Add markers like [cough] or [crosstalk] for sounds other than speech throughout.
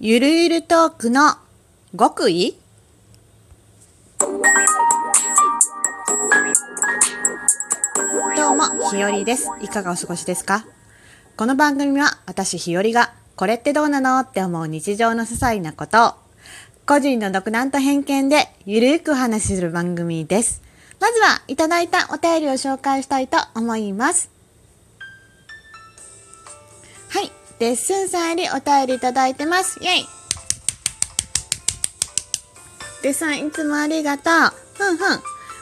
ゆるゆるトークの極意？どうも、ひよりです。いかがお過ごしですか？この番組は私ひよりがこれってどうなのって思う日常の些細なことを個人の独断と偏見でゆるくお話しする番組です。まずはいただいたお便りを紹介したいと思います。レッスンさんよりお便りいただいてます。イェイレッスンいつもありがとう。ふんふん。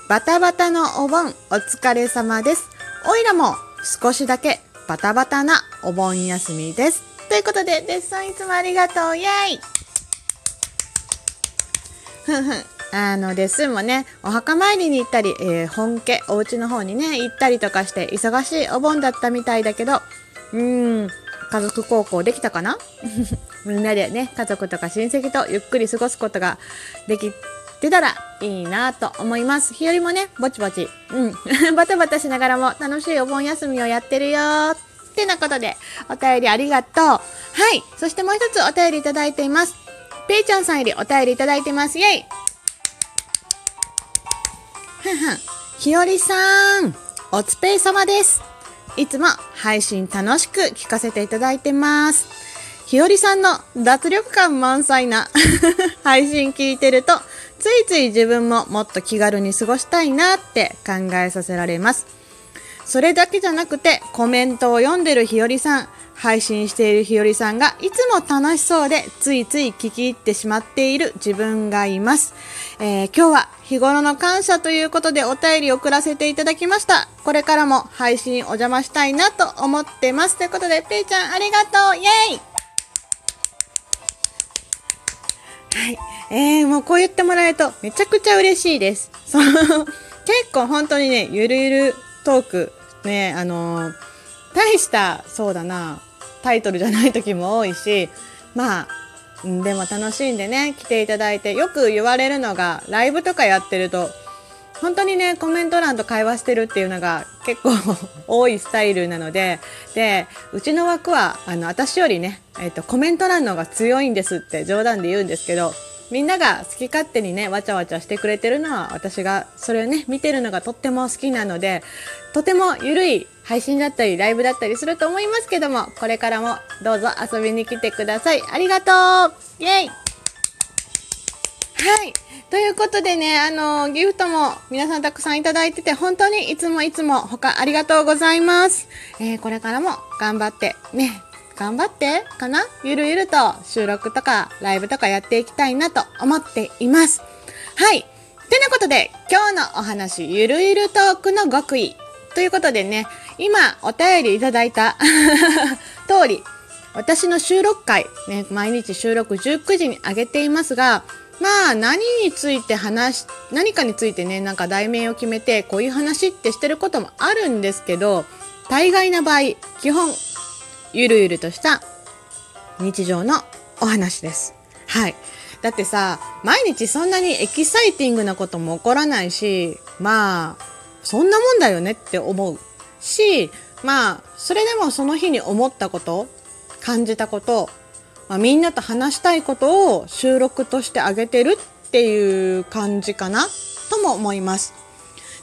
バタバタのお盆お疲れ様です。おいらも少しだけバタバタなお盆休みです。ということで、レッスンいつもありがとう。イェイふんふん。あの、レッスンもね、お墓参りに行ったり、えー本家、お家の方にね、行ったりとかして、忙しいお盆だったみたいだけど、うーん、家族孝行できたかな？[laughs] みんなでね、家族とか親戚とゆっくり過ごすことができてたらいいなと思います。日和もね、ぼちぼち、うん、[laughs] バタバタしながらも楽しいお盆休みをやってるよってなことで、お便りありがとう。はい。そしてもう一つお便りいただいています。ペイちゃんさんよりお便りいただいてます。イェイふんふん。ひよりさん、おつぺい様です。いつも配信楽しく聞かせていただいてます。ひよりさんの脱力感満載な [laughs] 配信聞いてると、ついつい自分ももっと気軽に過ごしたいなって考えさせられます。それだけじゃなくて、コメントを読んでるひよりさん、配信しているひよりさんがいつも楽しそうで、ついつい聞き入ってしまっている自分がいます。えー今日は日頃の感謝ということでお便り送らせていただきました。これからも配信お邪魔したいなと思ってます。ということで、ぺいちゃんありがとうイェイはい。えー、もうこう言ってもらえるとめちゃくちゃ嬉しいです。その、[laughs] 結構本当にね、ゆるゆるトーク、ね、あのー大した、そうだな、タイトルじゃない時も多いし、まあ、でも楽しんでね、来ていただいて、よく言われるのが、ライブとかやってると、本当にね、コメント欄と会話してるっていうのが結構多いスタイルなので、で、うちの枠は、あの、私よりね、えっ、と、コメント欄の方が強いんですって冗談で言うんですけど、みんなが好き勝手にね、わちゃわちゃしてくれてるのは、私がそれをね、見てるのがとっても好きなので、とてもゆるい配信だったり、ライブだったりすると思いますけども、これからもどうぞ遊びに来てください。ありがとうイェイはい。ということでね、あの、ギフトも皆さんたくさんいただいてて、本当にいつもいつも他ありがとうございます。えーこれからも頑張って、ね、頑張ってかな？ゆるゆると収録とかライブとかやっていきたいなと思っています。はい。てなことで、今日のお話、ゆるゆるトークの極意。ということでね、今お便りいただいた [laughs] 通り、私の収録回、ね、毎日収録19時に上げていますが、まあ何について話、何かについてね、なんか題名を決めて、こういう話ってしてることもあるんですけど、大概な場合、基本、ゆるゆるとした日常のお話です。はい。だってさ、毎日そんなにエキサイティングなことも起こらないし、まあ、そんなもんだよねって思うし、まあ、それでもその日に思ったこと、感じたこと、まあ、みんなと話したいことを収録としてあげてるっていう感じかなとも思います。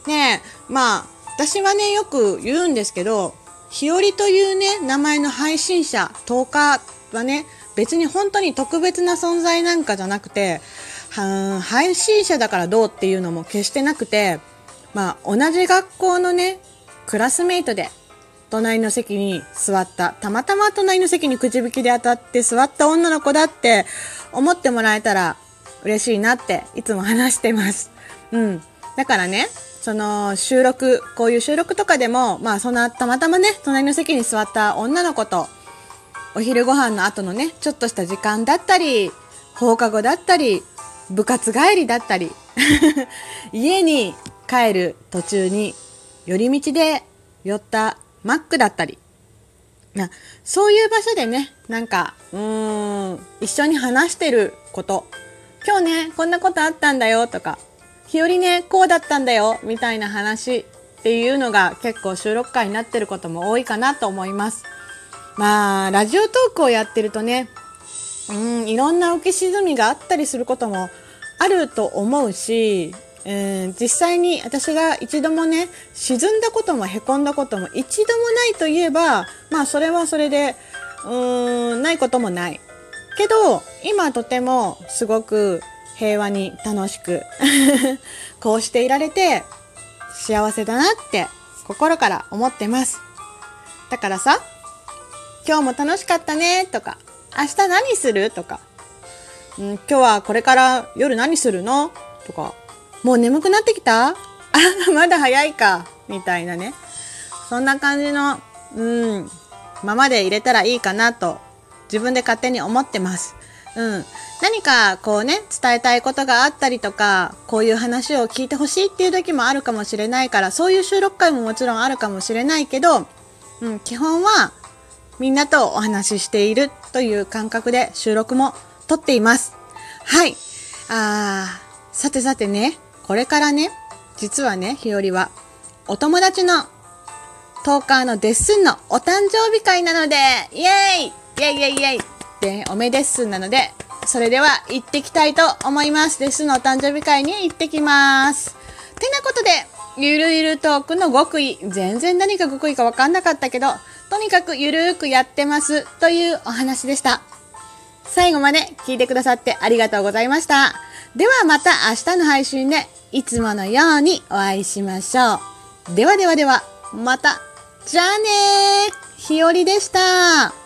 ねえ、まあ、私はね、よく言うんですけど、日和というね、名前の配信者、10日はね、別に本当に特別な存在なんかじゃなくて、配信者だからどうっていうのも決してなくて、まあ、同じ学校のね、クラスメイトで、隣の席に座った、たまたま隣の席にくじ引きで当たって座った女の子だって思ってもらえたら嬉しいなっていつも話してます。うん。だからね、その収録、こういう収録とかでも、まあそんなたまたまね、隣の席に座った女の子と、お昼ご飯の後のね、ちょっとした時間だったり、放課後だったり、部活帰りだったり、[laughs] 家に帰る途中に寄り道で寄ったマックだったり、なそういう場所でね、なんか、うーん、一緒に話してること、今日ね、こんなことあったんだよとか、日和ね、こうだったんだよ、みたいな話っていうのが結構収録回になってることも多いかなと思います。まあ、ラジオトークをやってるとね、うんいろんな浮き沈みがあったりすることもあると思うし、えー、実際に私が一度もね沈んだこともへこんだことも一度もないといえばまあそれはそれでうーんないこともないけど今とてもすごく平和に楽しく [laughs] こうしていられて幸せだなって心から思ってます。だからさ今日も楽しかったねとか明日何するとか、うん、今日はこれから夜何するの？とかもう眠くなってきた？あ [laughs] まだ早いかみたいなね。そんな感じのうんままで入れたらいいかなと自分で勝手に思ってます。うん。何かこうね、伝えたいことがあったりとか、こういう話を聞いてほしいっていう時もあるかもしれないから、そういう収録回ももちろんあるかもしれないけど、うん、基本はみんなとお話ししているという感覚で収録も撮っています。はい。あー、さてさてね、これからね、実はね、日和は、お友達のトーカーのデッスンのお誕生日会なので、イエーイイェイイェイイェイで、おめデッスンなので、それでは行ってきたいと思います。デッスンのお誕生日会に行ってきます。てなことで、ゆるゆるトークの極意。全然何か極意かわかんなかったけど、とにかくゆるーくやってますというお話でした。最後まで聞いてくださってありがとうございました。ではまた明日の配信でいつものようにお会いしましょう。ではではでは、また。じゃあねー。ひよりでした。